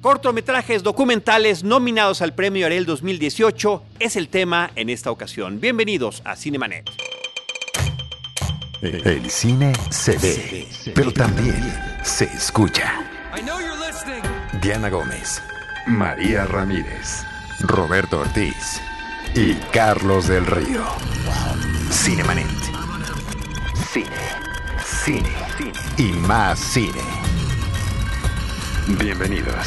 Cortometrajes documentales nominados al Premio Ariel 2018 es el tema en esta ocasión. Bienvenidos a Cinemanet. El cine se ve, pero también se escucha. Diana Gómez, María Ramírez, Roberto Ortiz y Carlos del Río. Cinemanet. Cine, cine, cine y más cine. Bienvenidos.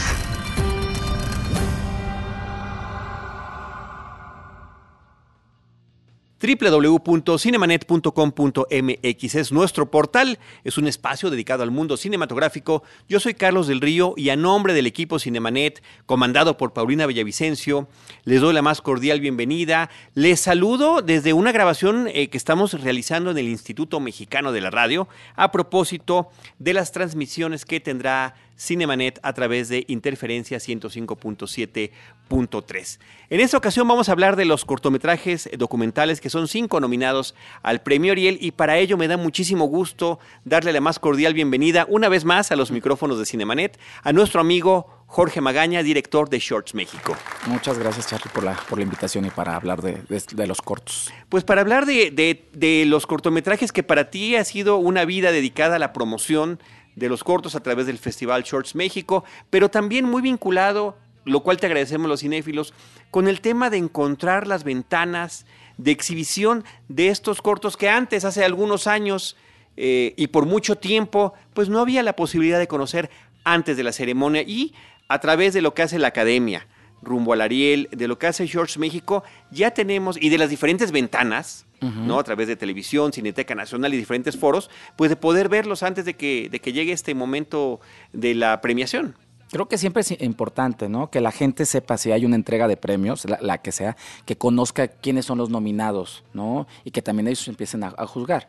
www.cinemanet.com.mx es nuestro portal, es un espacio dedicado al mundo cinematográfico. Yo soy Carlos del Río y a nombre del equipo Cinemanet, comandado por Paulina Villavicencio, les doy la más cordial bienvenida. Les saludo desde una grabación eh, que estamos realizando en el Instituto Mexicano de la Radio a propósito de las transmisiones que tendrá Cinemanet a través de Interferencia 105.7.3. En esta ocasión vamos a hablar de los cortometrajes documentales que son cinco nominados al Premio Ariel y para ello me da muchísimo gusto darle la más cordial bienvenida una vez más a los micrófonos de Cinemanet a nuestro amigo Jorge Magaña, director de Shorts México. Muchas gracias, Charlie, por la, por la invitación y para hablar de, de, los cortos. Pues para hablar de, de, de los cortometrajes que para ti ha sido una vida dedicada a la promoción de los cortos a través del Festival Shorts México, pero también muy vinculado, lo cual te agradecemos los cinéfilos, con el tema de encontrar las ventanas de exhibición de estos cortos que antes, hace algunos años eh, y por mucho tiempo, pues no había la posibilidad de conocer antes de la ceremonia y a través de lo que hace la academia rumbo al Ariel, de lo que hace Shorts México, ya tenemos, y de las diferentes ventanas, ¿no? A través de televisión, Cineteca Nacional y diferentes foros, pues de poder verlos antes de que, de que llegue este momento de la premiación. Creo que siempre es importante, ¿no? Que la gente sepa si hay una entrega de premios, la, que sea, que conozca quiénes son los nominados, ¿no? Y que también ellos empiecen a, juzgar.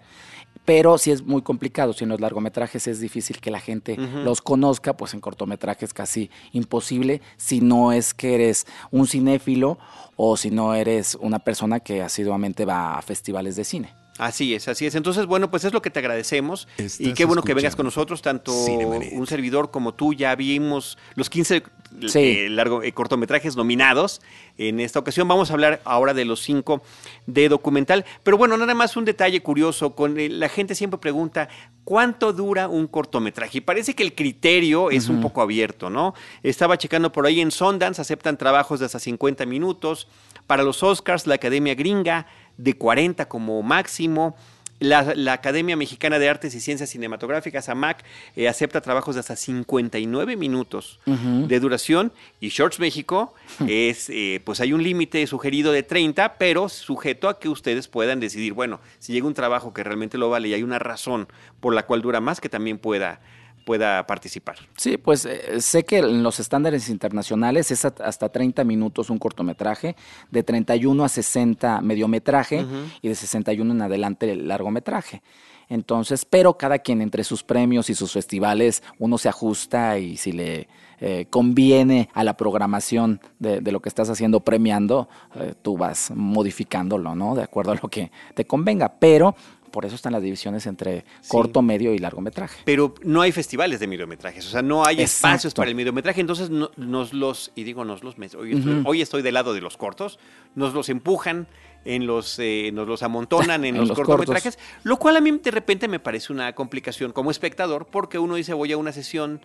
Pero si es muy complicado, si en los largometrajes es difícil que la gente los conozca, pues en cortometrajes casi imposible, si no es que eres un cinéfilo o si no eres una persona que asiduamente va a festivales de cine. Así es, así es. Entonces, bueno, pues es lo que te agradecemos y qué bueno que vengas con nosotros, tanto un servidor como tú. Ya vimos los 15 eh, largo, eh, cortometrajes nominados. En esta ocasión vamos a hablar ahora de los cinco de documental. Pero bueno, nada más un detalle curioso. Con eh, la gente siempre pregunta cuánto dura un cortometraje. Y parece que el criterio es un poco abierto, ¿no? Estaba checando por ahí en Sundance, aceptan trabajos de hasta 50 minutos. Para los Oscars, la Academia Gringa de 40 como máximo. La, Academia Mexicana de Artes y Ciencias Cinematográficas, AMAC, eh, acepta trabajos de hasta 59 minutos de duración. Y Shorts México es, eh, pues hay un límite sugerido de 30, pero sujeto a que ustedes puedan decidir, bueno, si llega un trabajo que realmente lo vale y hay una razón por la cual dura más, que también pueda pueda participar. Sí, pues eh, sé que en los estándares internacionales es hasta 30 minutos un cortometraje, de 31 a 60 mediometraje y de 61 en adelante el largometraje. Entonces, pero cada quien entre sus premios y sus festivales, uno se ajusta y si le eh, conviene a la programación de, lo que estás haciendo premiando, eh, tú vas modificándolo, ¿no? De acuerdo a lo que te convenga. Pero por eso están las divisiones entre corto, medio y largometraje. Pero no hay festivales de mediometrajes, o sea, no hay espacios para el mediometraje, entonces nos los, y digo nos los, hoy estoy, hoy estoy del lado de los cortos, nos los empujan, en los, eh, nos los amontonan en, los, cortometrajes, lo cual a mí de repente me parece una complicación como espectador, porque uno dice voy a una sesión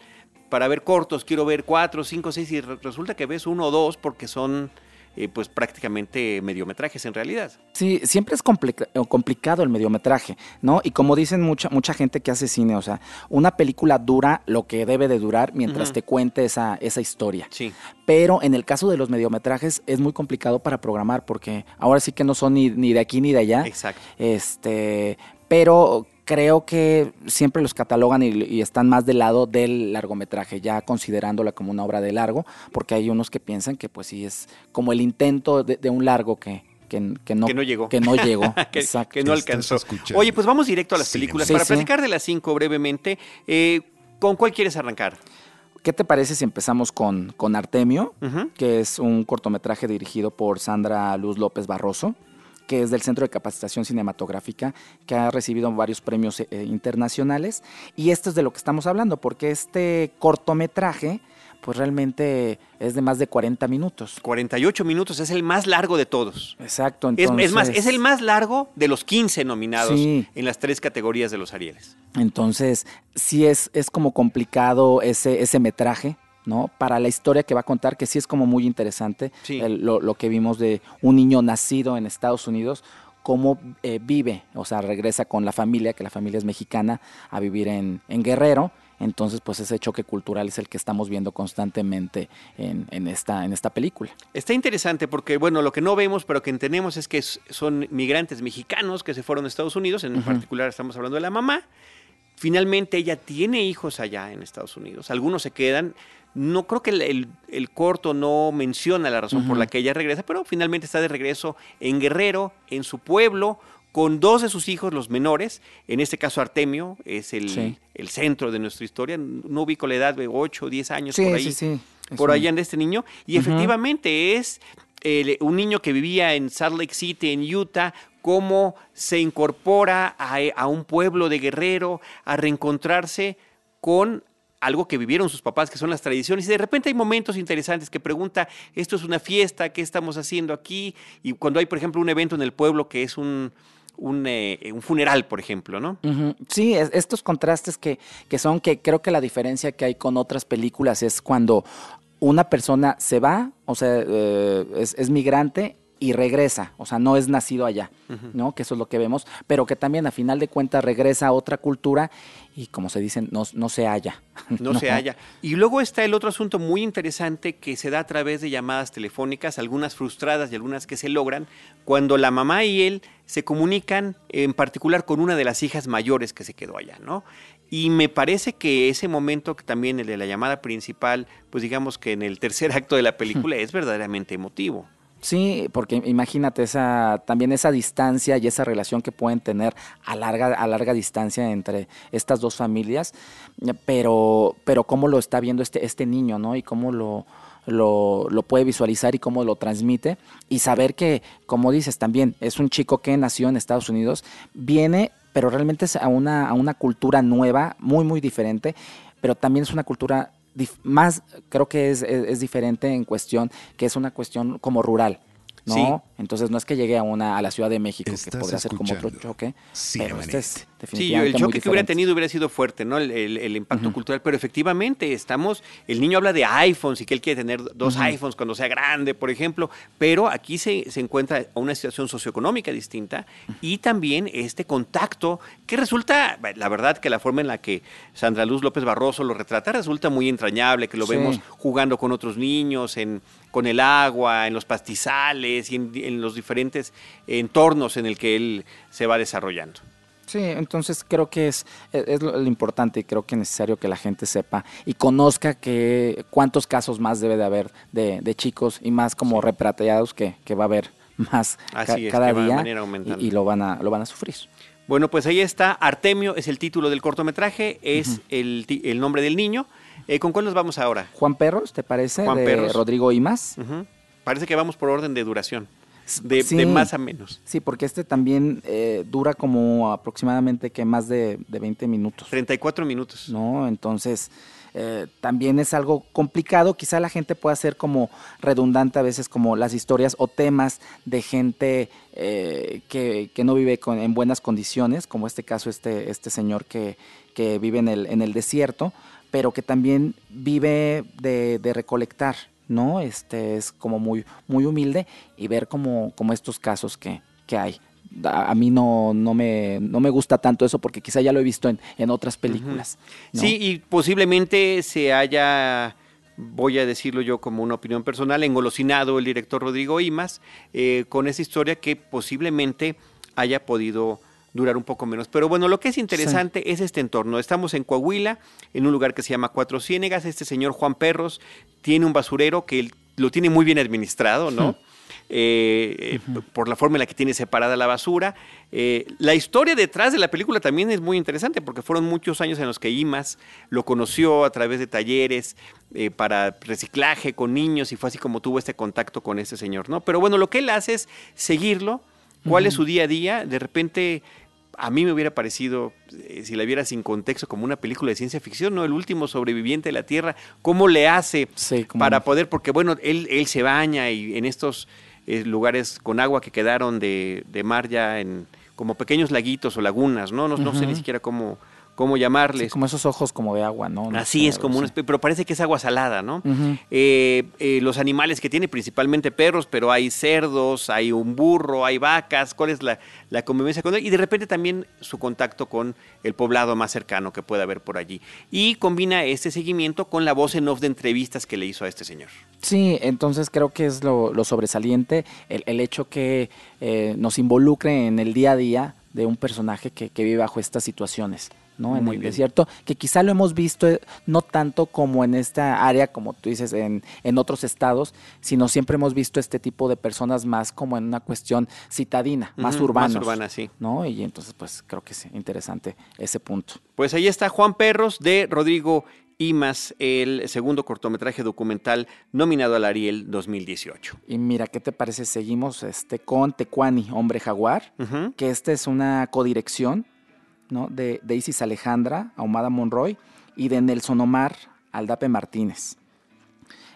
para ver cortos, quiero ver cuatro, cinco, seis, y resulta que ves uno o dos porque son eh, pues prácticamente mediometrajes en realidad. Sí, siempre es complicado el mediometraje, ¿no? Y como dicen mucha, mucha gente que hace cine, o sea, una película dura lo que debe de durar mientras te cuente esa, esa historia. Sí. Pero en el caso de los mediometrajes es muy complicado para programar porque ahora sí que no son ni, ni de aquí ni de allá. Exacto. Este, pero creo que siempre los catalogan y, están más del lado del largometraje, ya considerándola como una obra de largo, porque hay unos que piensan que pues sí es como el intento de, un largo que, que, no, llegó. Que no llegó. que, que, no alcanzó. Oye, pues vamos directo a las películas. Para platicar de las cinco brevemente, eh, ¿con cuál quieres arrancar? ¿Qué te parece si empezamos con, con Artemio, que es un cortometraje dirigido por Sandra Luz López Barroso? Que es del Centro de Capacitación Cinematográfica, que ha recibido varios premios eh, internacionales. Y esto es de lo que estamos hablando, porque este cortometraje pues realmente es de más de 40 minutos. 48 minutos, es el más largo de todos. Exacto. Entonces... Es, más, es el más largo de los 15 nominados en las tres categorías de los Arieles. Entonces, sí es, es como complicado ese, ese metraje. ¿No? Para la historia que va a contar, que sí es como muy interesante, lo, lo, que vimos de un niño nacido en Estados Unidos, cómo eh, vive, o sea, regresa con la familia, que la familia es mexicana, a vivir en, en Guerrero entonces, pues ese choque cultural es el que estamos viendo constantemente en, esta, en esta película. Está interesante porque, bueno, lo que no vemos, pero que entendemos es que son migrantes mexicanos que se fueron a Estados Unidos, en particular estamos hablando de la mamá. Finalmente ella tiene hijos allá en Estados Unidos. Algunos se quedan. No creo que el, corto no menciona la razón por la que ella regresa, pero finalmente está de regreso en Guerrero, en su pueblo, con dos de sus hijos, los menores, en este caso Artemio, es el, el centro de nuestra historia, no ubico la edad de 8 o 10 años por ahí, sí, por allá de este niño, y efectivamente es un niño que vivía en Salt Lake City, en Utah, cómo se incorpora a, a un pueblo de guerrero, a reencontrarse con algo que vivieron sus papás, que son las tradiciones, y de repente hay momentos interesantes que pregunta, esto es una fiesta, ¿qué estamos haciendo aquí? Y cuando hay, por ejemplo, un evento en el pueblo que es un, eh, un, funeral, por ejemplo, ¿no? Sí, estos contrastes que, que son que creo que la diferencia que hay con otras películas es cuando una persona se va, o sea, eh, es, es migrante y regresa, o sea, no es nacido allá, ¿no? Que eso es lo que vemos, pero que también a final de cuentas regresa a otra cultura y como se dice, no, no se halla. No, se halla. Y luego está el otro asunto muy interesante que se da a través de llamadas telefónicas, algunas frustradas y algunas que se logran, cuando la mamá y él se comunican en particular con una de las hijas mayores que se quedó allá, ¿no? Y me parece que ese momento que también el de la llamada principal, pues digamos que en el tercer acto de la película es verdaderamente emotivo. Sí, porque imagínate esa, también esa distancia y esa relación que pueden tener a larga, a larga distancia entre estas dos familias, pero, pero cómo lo está viendo este, este niño, ¿no? Y cómo lo, lo, lo, puede visualizar y cómo lo transmite. Y saber que, como dices, también es un chico que nació en Estados Unidos, viene, pero realmente es a una, a una cultura nueva, muy, muy diferente, pero también es una cultura más creo que es, es, diferente en cuestión que es una cuestión como rural. ¿no? Entonces no es que llegue a una a la Ciudad de México, que podría ser como otro choque, pero este es Sí, el choque que hubiera tenido hubiera sido fuerte, ¿no? El, impacto cultural, pero efectivamente estamos, el niño habla de iPhones y que él quiere tener dos iPhones cuando sea grande, por ejemplo, pero aquí se, se encuentra una situación socioeconómica distinta y también este contacto que resulta, la verdad que la forma en la que Sandra Luz López Barroso lo retrata resulta muy entrañable, que lo vemos jugando con otros niños, en, con el agua, en los pastizales y en, en los diferentes entornos en el que él se va desarrollando. Sí, entonces creo que es, es lo, importante y creo que es necesario que la gente sepa y conozca que cuántos casos más debe de haber de, chicos y más como repatriados que, que va a haber más cada día y, lo van a lo van a sufrir. Bueno, pues ahí está. Artemio es el título del cortometraje, es el, el, nombre del niño. Eh, ¿Con cuál nos vamos ahora? Juan Perros, ¿te parece? Juan de Perros. Rodrigo Imas. Parece que vamos por orden de duración de, más a menos. Sí, porque este también eh, dura como aproximadamente que más de, de, 20 minutos. 34 minutos. No, entonces eh, también es algo complicado. Quizá la gente pueda ser como redundante a veces como las historias o temas de gente eh, que, que, no vive con, en buenas condiciones, como este caso este, este señor que, que vive en el, en el desierto, pero que también vive de, de recolectar ¿no? Este es como muy, muy humilde y ver como, como estos casos que, que hay. A, mí no, no, me, no me gusta tanto eso porque quizá ya lo he visto en, en otras películas. Sí, y posiblemente se haya voy a decirlo yo como una opinión personal, engolosinado el director Rodrigo Imas eh, con esa historia que posiblemente haya podido durar un poco menos. Pero bueno, lo que es interesante es este entorno. Estamos en Coahuila, en un lugar que se llama Cuatro Ciénegas. Este señor Juan Perros tiene un basurero que lo tiene muy bien administrado, ¿no? Eh, eh, por la forma en la que tiene separada la basura. Eh, la historia detrás de la película también es muy interesante porque fueron muchos años en los que IMAS lo conoció a través de talleres para reciclaje con niños y fue así como tuvo este contacto con este señor, ¿no? Pero bueno, lo que él hace es seguirlo, cuál es su día a día, de repente a mí me hubiera parecido, eh, si la viera sin contexto, como una película de ciencia ficción, ¿no? El último sobreviviente de la Tierra, ¿cómo le hace para poder? Porque bueno, él, él se baña y en estos eh, lugares con agua que quedaron de, de mar ya en como pequeños laguitos o lagunas, ¿no? No, no sé ni siquiera cómo cómo llamarles. como esos ojos como de agua, ¿no? Así es, como un pero parece que es agua salada, ¿no? Eh, eh, los animales que tiene, principalmente perros, pero hay cerdos, hay un burro, hay vacas, ¿cuál es la, convivencia con él? Y de repente también su contacto con el poblado más cercano que pueda haber por allí. Y combina este seguimiento con la voz en off de entrevistas que le hizo a este señor. Sí, entonces creo que es lo, sobresaliente, el, hecho que eh, nos involucre en el día a día de un personaje que vive bajo estas situaciones. ¿No? En el desierto, que quizá lo hemos visto eh, no tanto como en esta área, como tú dices, en, en otros estados, sino siempre hemos visto este tipo de personas más como en una cuestión citadina, más urbana. Más urbana, sí. ¿no? Y entonces, pues creo que es interesante ese punto. Pues ahí está Juan Perros de Rodrigo Imas, el segundo cortometraje documental nominado al Ariel 2018. Y mira, ¿qué te parece? Seguimos este, con Tecuani, Hombre Jaguar, que esta es una codirección ¿no? de, Isis Alejandra, Ahumada Monroy, y de Nelson Omar Aldape Martínez.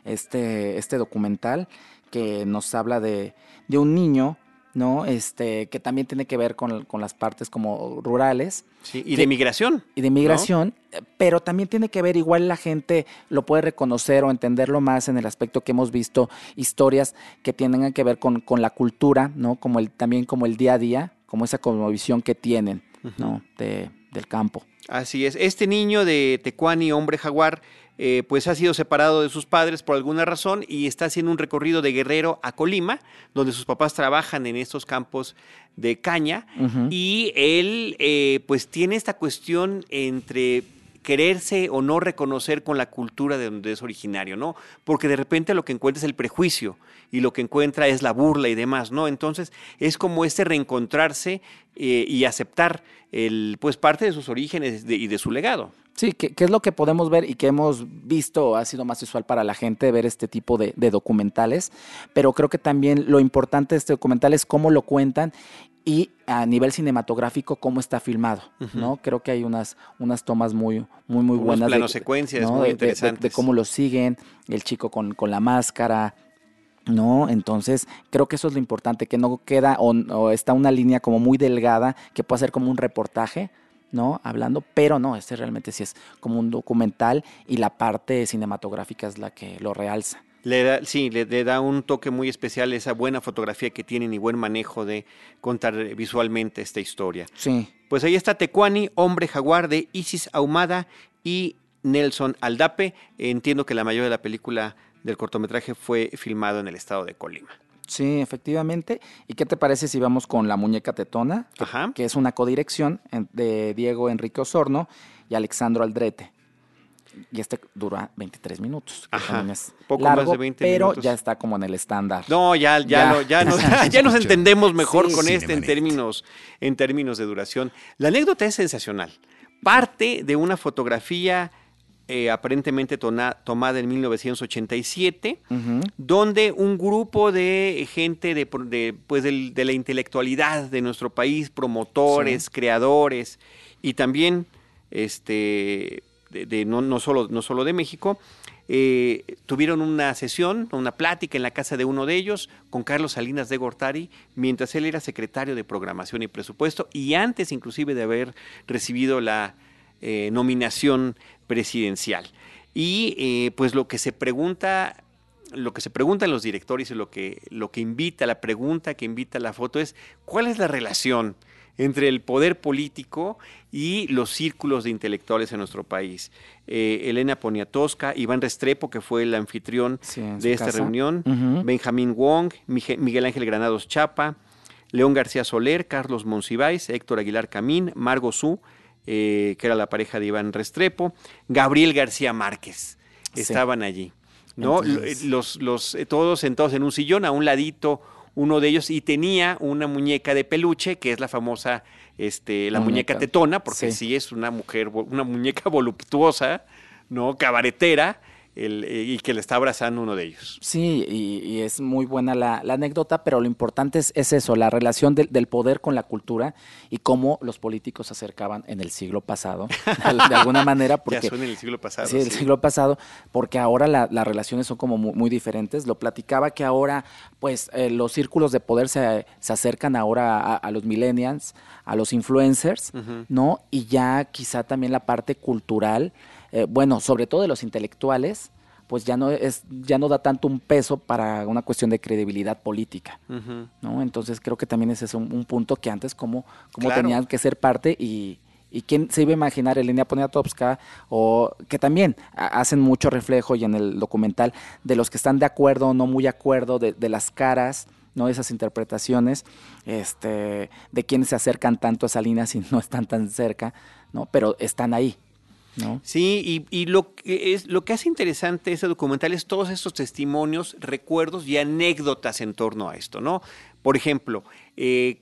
Este, este documental que nos habla de, un niño ¿no? Este, que también tiene que ver con, las partes como rurales. y de migración. Y de migración, pero también tiene que ver, igual la gente lo puede reconocer o entenderlo más en el aspecto que hemos visto, historias que tienen que ver con, con la cultura, ¿no? Como el, también como el día a día, como esa cosmovisión que tienen. ¿No? De, del campo. Así es. Este niño de Tecuani, hombre jaguar, eh, pues ha sido separado de sus padres por alguna razón y está haciendo un recorrido de Guerrero a Colima, donde sus papás trabajan en estos campos de caña y él eh, pues tiene esta cuestión entre quererse o no reconocer con la cultura de donde es originario, ¿no? Porque de repente lo que encuentra es el prejuicio y lo que encuentra es la burla y demás, ¿no? Entonces es como este reencontrarse eh, y aceptar el, pues parte de sus orígenes y de su legado. Sí, que, es lo que podemos ver y que hemos visto, ha sido más usual para la gente ver este tipo de, documentales, pero creo que también lo importante de este documental es cómo lo cuentan y a nivel cinematográfico cómo está filmado, ¿no? Creo que hay unas, unas tomas muy, muy, muy buenas. Planos secuencias muy interesantes. De, cómo lo siguen, el chico con, con la máscara, ¿no? Entonces, creo que eso es lo importante, que no queda o, está una línea como muy delgada que puede ser como un reportaje, ¿no? Hablando, pero no, este realmente sí es como un documental y la parte cinematográfica es la que lo realza. Le da, sí, le, da un toque muy especial esa buena fotografía que tienen y buen manejo de contar visualmente esta historia. Sí. Pues ahí está Tecuani, Hombre Jaguar de Isis Ahumada y Nelson Aldape. Entiendo que la mayoría de la película del cortometraje fue filmado en el estado de Colima. Sí, efectivamente. ¿Y qué te parece si vamos con La Muñeca Tetona? Que, que es una codirección de Diego Enrique Osorno y Alexandro Aldrete y este dura 23 minutos. Ajá, poco más de 20 pero ya está como en el estándar. No, ya, ya, ya, nos, ya nos entendemos mejor con este en términos, en términos de duración. La anécdota es sensacional. Parte de una fotografía eh, aparentemente tomada en 1987, donde un grupo de gente de, pues de, la intelectualidad de nuestro país, promotores, creadores y también este, de, no, no, solo, no solo de México, eh, tuvieron una sesión, una plática en la casa de uno de ellos con Carlos Salinas de Gortari, mientras él era secretario de Programación y Presupuesto y antes inclusive de haber recibido la eh, nominación presidencial. Y eh, pues lo que se pregunta lo que se preguntan los directores y lo que, lo que invita, la pregunta que invita la foto es, ¿cuál es la relación entre el poder político y los círculos de intelectuales en nuestro país. Eh, Elena Poniatowska, Iván Restrepo, que fue el anfitrión de esta reunión, Benjamín Wong, Miguel Ángel Granados Chapa, León García Soler, Carlos Monsiváis, Héctor Aguilar Camín, Margo Su, eh, que era la pareja de Iván Restrepo, Gabriel García Márquez, estaban allí. ¿no? los, los, todos sentados en un sillón, a un ladito uno de ellos y tenía una muñeca de peluche, que es la famosa, este, la muñeca, tetona, porque sí. es una mujer, una muñeca voluptuosa, ¿no? Cabaretera, eh, y que le está abrazando uno de ellos. Sí, y, es muy buena la, anécdota, pero lo importante es, eso, la relación del poder con la cultura y cómo los políticos se acercaban en el siglo pasado, de, alguna manera. Porque, ya son en el siglo pasado. Sí, el siglo pasado, porque ahora las relaciones son como muy, diferentes. Lo platicaba que ahora, pues, eh, los círculos de poder se, se acercan ahora a, los millennials, a los influencers, ¿no? Y ya quizá también la parte cultural eh, bueno, sobre todo de los intelectuales, pues ya no es ya no da tanto un peso para una cuestión de credibilidad política, ¿no? Entonces creo que también ese es un, punto que antes como, como tenían que ser parte y, y quién se iba a imaginar Elena Poniatowska o que también hacen mucho reflejo y en el documental de los que están de acuerdo o no muy de acuerdo de, de las caras no esas interpretaciones este de quienes se acercan tanto a Salinas y no están tan cerca no pero están ahí Sí, y, lo, que es, lo que hace interesante ese documental es todos estos testimonios, recuerdos y anécdotas en torno a esto, ¿no? Por ejemplo, eh,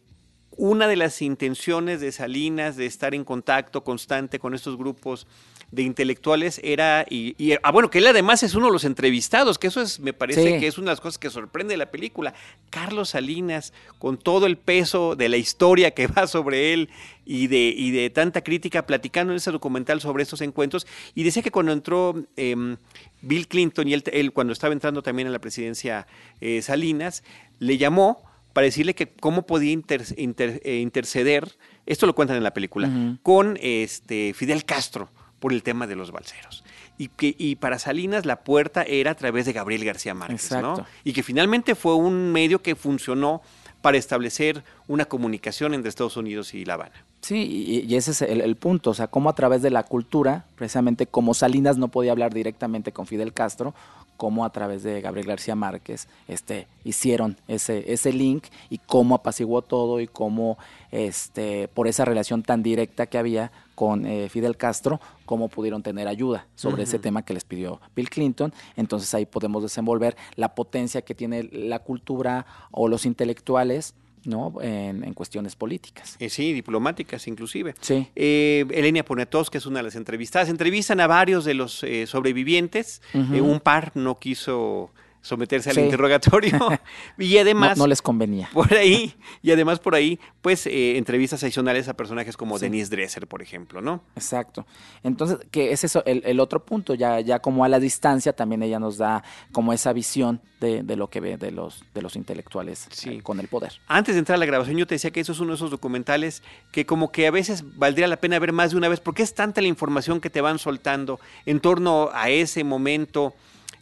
una de las intenciones de Salinas de estar en contacto constante con estos grupos de intelectuales era, y, ah, bueno, que él además es uno de los entrevistados, que eso es, me parece que es una de las cosas que sorprende la película. Carlos Salinas, con todo el peso de la historia que va sobre él y de, y de tanta crítica, platicando en ese documental sobre estos encuentros, y decía que cuando entró em, Bill Clinton y él, cuando estaba entrando también en la presidencia eh, Salinas, le llamó para decirle que cómo podía eh, interceder, esto lo cuentan en la película, con este Fidel Castro por el tema de los balseros. Y, que, y para Salinas la puerta era a través de Gabriel García Márquez, ¿no? Y que finalmente fue un medio que funcionó para establecer una comunicación entre Estados Unidos y La Habana. Sí, y, ese es el, punto, o sea, cómo a través de la cultura, precisamente como Salinas no podía hablar directamente con Fidel Castro, cómo a través de Gabriel García Márquez este, hicieron ese, ese link y cómo apaciguó todo y cómo este, por esa relación tan directa que había con eh, Fidel Castro, cómo pudieron tener ayuda sobre ese tema que les pidió Bill Clinton. Entonces ahí podemos desenvolver la potencia que tiene la cultura o los intelectuales ¿no? En, cuestiones políticas. Eh, sí, diplomáticas inclusive. Sí. Eh, Elenia Poniatowska es una de las entrevistadas. Entrevistan a varios de los eh, sobrevivientes. Eh, un par no quiso someterse al interrogatorio. Y además no, les convenía. por ahí y además por ahí pues eh, entrevistas adicionales a personajes como Denise Dresser por ejemplo no exacto. Entonces que es eso el, otro punto ya ya como a la distancia también ella nos da como esa visión de, de lo que ve de los de los intelectuales eh, con el poder. Antes de entrar a la grabación yo te decía que eso es uno de esos documentales que como que a veces valdría la pena ver más de una vez porque es tanta la información que te van soltando en torno a ese momento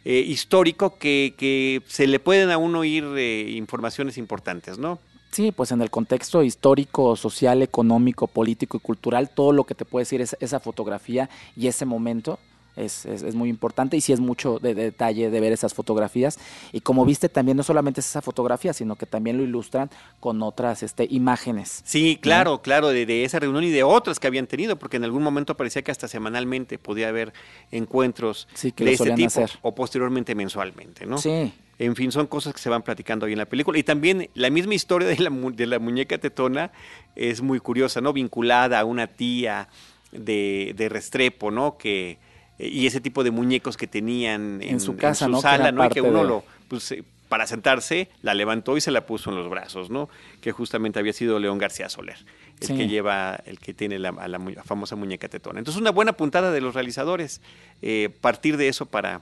eh, histórico que, que, se le pueden a uno ir eh, informaciones importantes, ¿no? Sí, pues en el contexto histórico, social, económico, político y cultural, todo lo que te puede decir es esa fotografía y ese momento es, es, muy importante y sí es mucho de, detalle de ver esas fotografías. Y como viste, también no solamente es esa fotografía, sino que también lo ilustran con otras este, imágenes. Sí, claro, claro, de, esa reunión y de otras que habían tenido, porque en algún momento parecía que hasta semanalmente podía haber encuentros de este tipo o posteriormente mensualmente, ¿no? Sí. En fin, son cosas que se van platicando ahí en la película. Y también la misma historia de la, de la muñeca tetona es muy curiosa, ¿no? Vinculada a una tía de, de Restrepo, ¿no? Que, y ese tipo de muñecos que tenían en, su casa, en su sala, ¿no? Y que uno lo, pues, eh, para sentarse, la levantó y se la puso en los brazos, ¿no? Que justamente había sido León García Soler, el que lleva, el que tiene la, la, famosa muñeca tetona. Entonces, una buena puntada de los realizadores, eh, partir de eso para,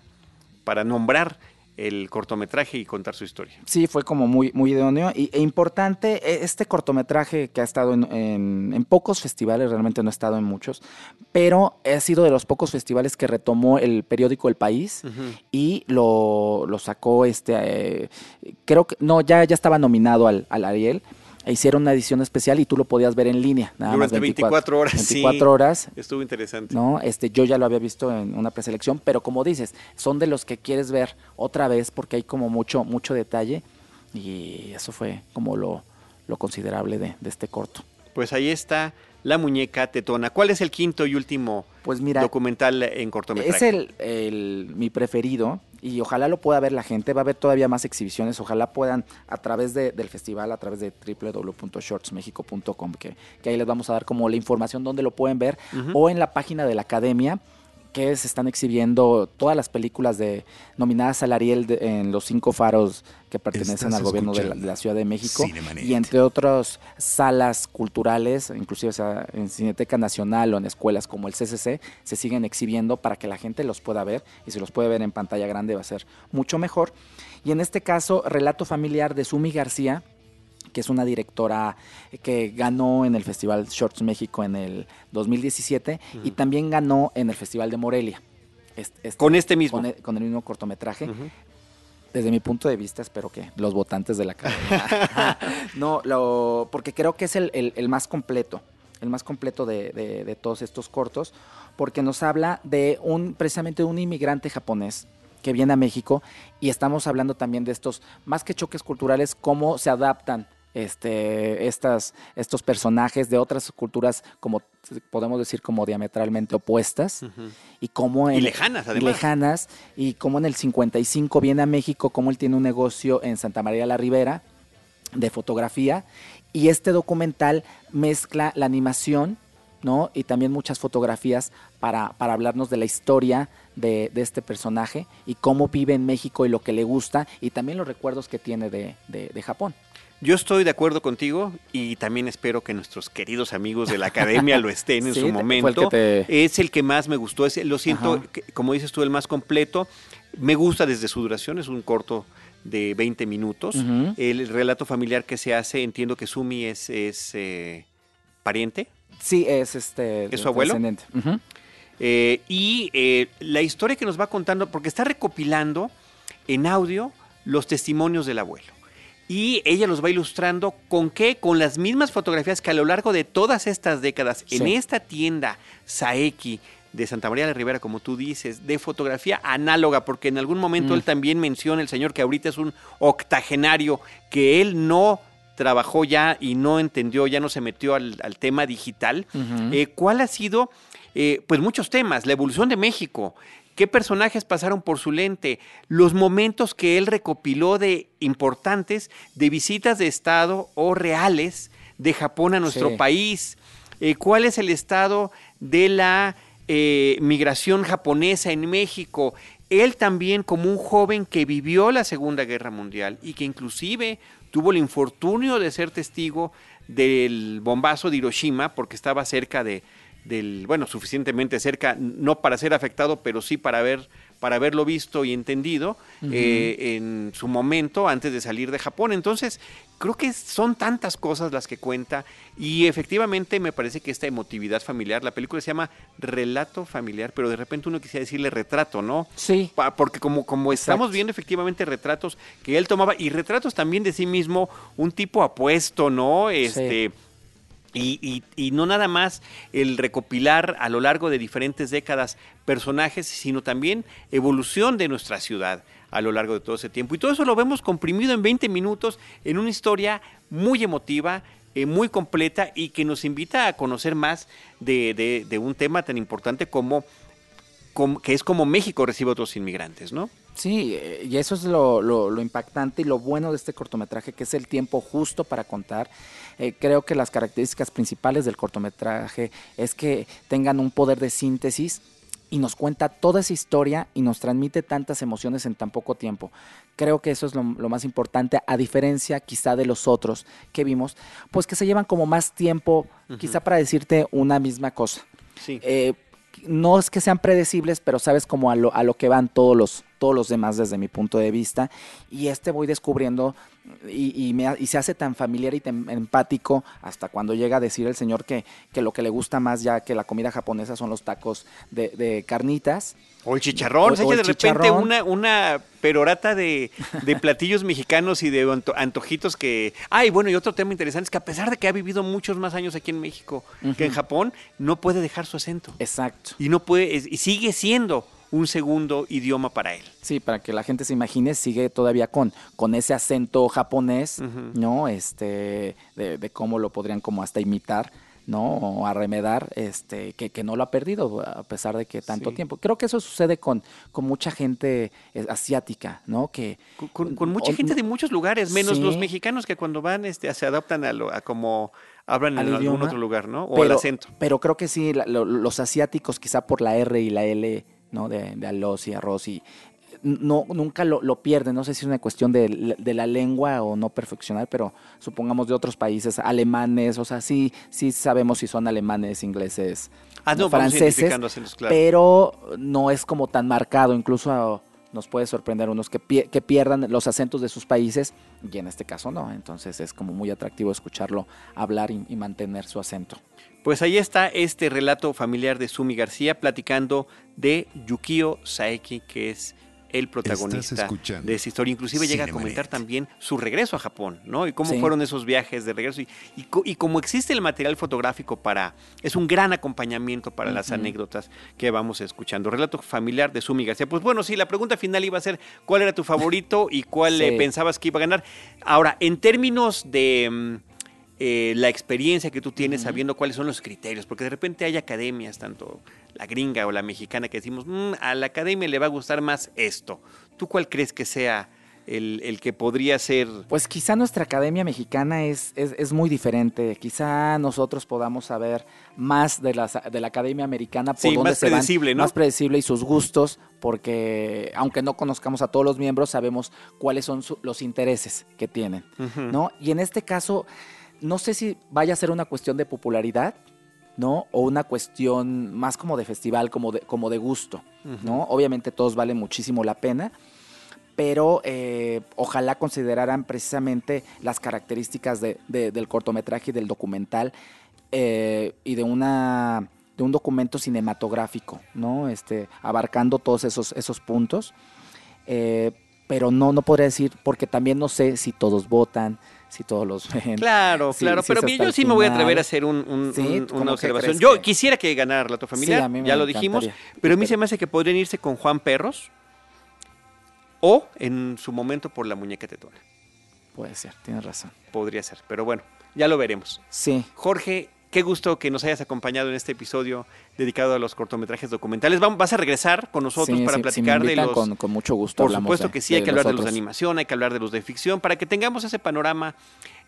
para nombrar el cortometraje y contar su historia. Sí, fue como muy, muy idóneo. Y, e importante e, este cortometraje que ha estado en, pocos festivales, realmente no ha estado en muchos, pero ha sido de los pocos festivales que retomó el periódico El País y lo, sacó, este, eh, creo que, no, ya, ya estaba nominado al, al Ariel hicieron una edición especial y tú lo podías ver en línea. Nada Durante más 24, horas. 24 horas. Estuvo interesante. No, este, yo ya lo había visto en una preselección, pero como dices, son de los que quieres ver otra vez porque hay como mucho, mucho detalle y eso fue como lo, lo considerable de, de este corto. Pues ahí está la muñeca tetona. ¿Cuál es el quinto y último pues mira, documental en cortometraje? Es el, el, mi preferido y ojalá lo pueda ver la gente, va a haber todavía más exhibiciones, ojalá puedan a través del festival, a través de www.shortsmexico.com, que, que ahí les vamos a dar como la información donde lo pueden ver, o en la página de la academia, que se están exhibiendo todas las películas de nominadas al Ariel en los cinco faros que pertenecen al gobierno de la, Ciudad de México y entre otras salas culturales, inclusive en Cineteca Nacional o en escuelas como el CCC, se siguen exhibiendo para que la gente los pueda ver y si los puede ver en pantalla grande va a ser mucho mejor. Y en este caso, Relato Familiar de Sumi García, que es una directora que ganó en el Festival Shorts México en el 2017 y también ganó en el Festival de Morelia. con este mismo. Con el, mismo cortometraje. Desde mi punto de vista, espero que los votantes de la academia. no, lo, porque creo que es el, más completo, el más completo de, todos estos cortos, porque nos habla de un, precisamente de un inmigrante japonés que viene a México y estamos hablando también de estos, más que choques culturales, cómo se adaptan este, estas, estos personajes de otras culturas, como podemos decir, como diametralmente opuestas. Y como en, lejanas, además. lejanas. Y como en el 55 viene a México, como él tiene un negocio en Santa María la Ribera de fotografía. Y este documental mezcla la animación, ¿no? Y también muchas fotografías para, para hablarnos de la historia de, este personaje y cómo vive en México y lo que le gusta y también los recuerdos que tiene de, de Japón. Yo estoy de acuerdo contigo y también espero que nuestros queridos amigos de la academia lo estén en su momento. Es el que más me gustó, es, lo siento, como dices tú, el más completo. Me gusta desde su duración, es un corto de 20 minutos. El relato familiar que se hace, entiendo que Sumi es, es eh, pariente. Sí, es este. ¿Es su abuelo? Eh, y eh, la historia que nos va contando, porque está recopilando en audio los testimonios del abuelo y ella los va ilustrando con qué, con las mismas fotografías que a lo largo de todas estas décadas en esta tienda Saeki de Santa María de Rivera, como tú dices, de fotografía análoga, porque en algún momento él mm. también menciona, el señor que ahorita es un octogenario, que él no trabajó ya y no entendió, ya no se metió al, tema digital. Eh, ¿Cuál ha sido? Eh, pues muchos temas, la evolución de México, qué personajes pasaron por su lente, los momentos que él recopiló de importantes de visitas de Estado o reales de Japón a nuestro país, eh, cuál es el estado de la eh, migración japonesa en México. Él también como un joven que vivió la Segunda Guerra Mundial y que inclusive tuvo el infortunio de ser testigo del bombazo de Hiroshima porque estaba cerca de, del, bueno, suficientemente cerca, no para ser afectado, pero sí para ver para haberlo visto y entendido eh, en su momento antes de salir de Japón. Entonces, creo que son tantas cosas las que cuenta y efectivamente me parece que esta emotividad familiar, la película se llama Relato Familiar, pero de repente uno quisiera decirle retrato, ¿no? Sí. porque como, como estamos viendo efectivamente retratos que él tomaba y retratos también de sí mismo, un tipo apuesto, ¿no? Este... Y, no nada más el recopilar a lo largo de diferentes décadas personajes, sino también evolución de nuestra ciudad a lo largo de todo ese tiempo. Y todo eso lo vemos comprimido en 20 minutos en una historia muy emotiva, eh, muy completa y que nos invita a conocer más de, un tema tan importante como, que es como México recibe a otros inmigrantes, ¿no? Sí, eh, y eso es lo, lo, impactante y lo bueno de este cortometraje, que es el tiempo justo para contar. Eh, creo que las características principales del cortometraje es que tengan un poder de síntesis y nos cuenta toda esa historia y nos transmite tantas emociones en tan poco tiempo. Creo que eso es lo, más importante, a diferencia quizá de los otros que vimos, pues que se llevan como más tiempo, quizá para decirte una misma cosa. Sí. Eh, no es que sean predecibles, pero sabes como a lo, a lo que van todos los, todos los demás desde mi punto de vista. Y este voy descubriendo y, me, y se hace tan familiar y tan empático hasta cuando llega a decir el señor que, que lo que le gusta más ya que la comida japonesa son los tacos de, carnitas. O el chicharrón, o, sea, de repente una, una perorata de, de platillos mexicanos y de antojitos que... Ah, y bueno, y otro tema interesante es que a pesar de que ha vivido muchos más años aquí en México que en Japón, no puede dejar su acento. Exacto. Y no puede, y sigue siendo un segundo idioma para él. Sí, para que la gente se imagine, sigue todavía con, con ese acento japonés, ¿no? Este, de, cómo lo podrían como hasta imitar ¿no? O a remedar, este, que, que, no lo ha perdido a pesar de que tanto tiempo. Creo que eso sucede con, con mucha gente eh, asiática, ¿no? Que, con, mucha gente de muchos lugares, menos los mexicanos que cuando van este, se adaptan a, lo, a como hablan en algún otro lugar, ¿no? O el acento. Pero creo que sí, los asiáticos quizá por la R y la L, ¿no? De, de alos y arroz y no, nunca lo, lo, pierden. No sé si es una cuestión de, la lengua o no perfeccionar, pero supongamos de otros países, alemanes, o sea, sí, sí sabemos si son alemanes, ingleses, ah, no, franceses, pero no es como tan marcado. Incluso nos puede sorprender unos que, que pierdan los acentos de sus países y en este caso no. Entonces es como muy atractivo escucharlo hablar y, y mantener su acento. Pues ahí está este relato familiar de Sumi García platicando de Yukio Saeki, que es el protagonista de esa historia. Inclusive llega a comentar también su regreso a Japón, ¿no? Y cómo fueron esos viajes de regreso. Y, y, como existe el material fotográfico para... Es un gran acompañamiento para las anécdotas que vamos escuchando. Relato familiar de Sumi García. Pues bueno, sí, la pregunta final iba a ser cuál era tu favorito y cuál eh, pensabas que iba a ganar. Ahora, en términos de... Mm, eh, la experiencia que tú tienes sabiendo cuáles son los criterios, porque de repente hay academias, tanto la gringa o la mexicana, que decimos, mm, a la academia le va a gustar más esto. ¿Tú cuál crees que sea el, que podría ser? Pues quizá nuestra academia mexicana es, es, muy diferente. Quizá nosotros podamos saber más de la, de la academia americana por sí, más predecible, ¿no? Más predecible y sus gustos, porque aunque no conozcamos a todos los miembros, sabemos cuáles son los intereses que tienen, ¿no? Y en este caso no sé si vaya a ser una cuestión de popularidad, ¿no? O una cuestión más como de festival, como de, como de gusto, ¿no? Obviamente todos valen muchísimo la pena, pero eh, ojalá consideraran precisamente las características del cortometraje y del documental eh, y de una de un documento cinematográfico, ¿no? Este, abarcando todos esos, esos puntos. Eh, pero no, no podría decir, porque también no sé si todos votan, si todos los ven. Claro, claro, pero yo sí me voy a atrever a hacer un, una observación. Yo quisiera que ganara Relato Familiar, ya lo dijimos, pero a mí se me hace que podrían irse con Juan Perros o en su momento por la muñeca tetona. Puede ser, tienes razón. Podría ser, pero bueno, ya lo veremos. Sí. Jorge, qué gusto que nos hayas acompañado en este episodio dedicado a los cortometrajes documentales. vas a regresar con nosotros para platicar de los. Con, con, mucho gusto. Por supuesto que sí, hay que hablar de los de animación, hay que hablar de los de ficción, para que tengamos ese panorama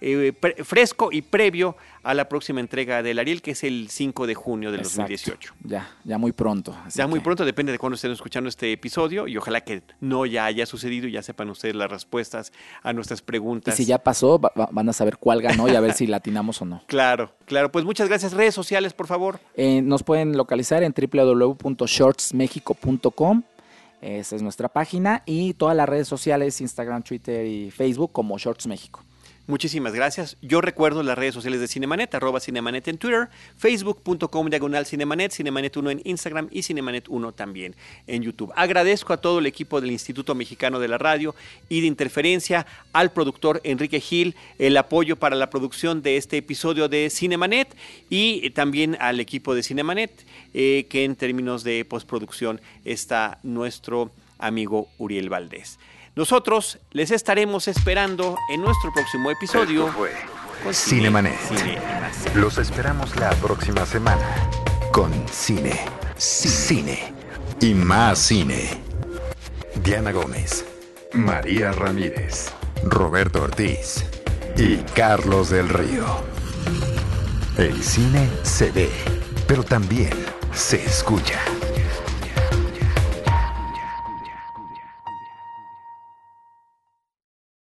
eh, fresco y previo a la próxima entrega del Ariel, que es el 5 de junio del 2018. Ya, ya muy pronto. Ya muy pronto, depende de cuándo estén escuchando este episodio y ojalá que no ya haya sucedido y ya sepan ustedes las respuestas a nuestras preguntas. Y si ya pasó, van a saber cuál ganó y a ver si latinamos o no. Claro, claro. Pues muchas gracias. Redes sociales, por favor. Eh, nos pueden localizar en www.shortsmexico.com. Esa es nuestra página y todas las redes sociales, Instagram, Twitter y Facebook como Shorts México. Muchísimas gracias. Yo recuerdo las redes sociales de Cinemanet, arroba Cinemanet en Twitter, facebook.com diagonal Cinemanet, Cinemanet1 en Instagram y Cinemanet1 también en YouTube. Agradezco a todo el equipo del Instituto Mexicano de la Radio y de Interferencia, al productor Enrique Gil, el apoyo para la producción de este episodio de Cinemanet y también al equipo de Cinemanet, eh, que en términos de postproducción está nuestro amigo Uriel Valdés. Nosotros les estaremos esperando en nuestro próximo episodio. fue Cinemanet. Los esperamos la próxima semana con cine, cine y más cine. Diana Gómez, María Ramírez, Roberto Ortiz y Carlos del Río. El cine se ve, pero también se escucha.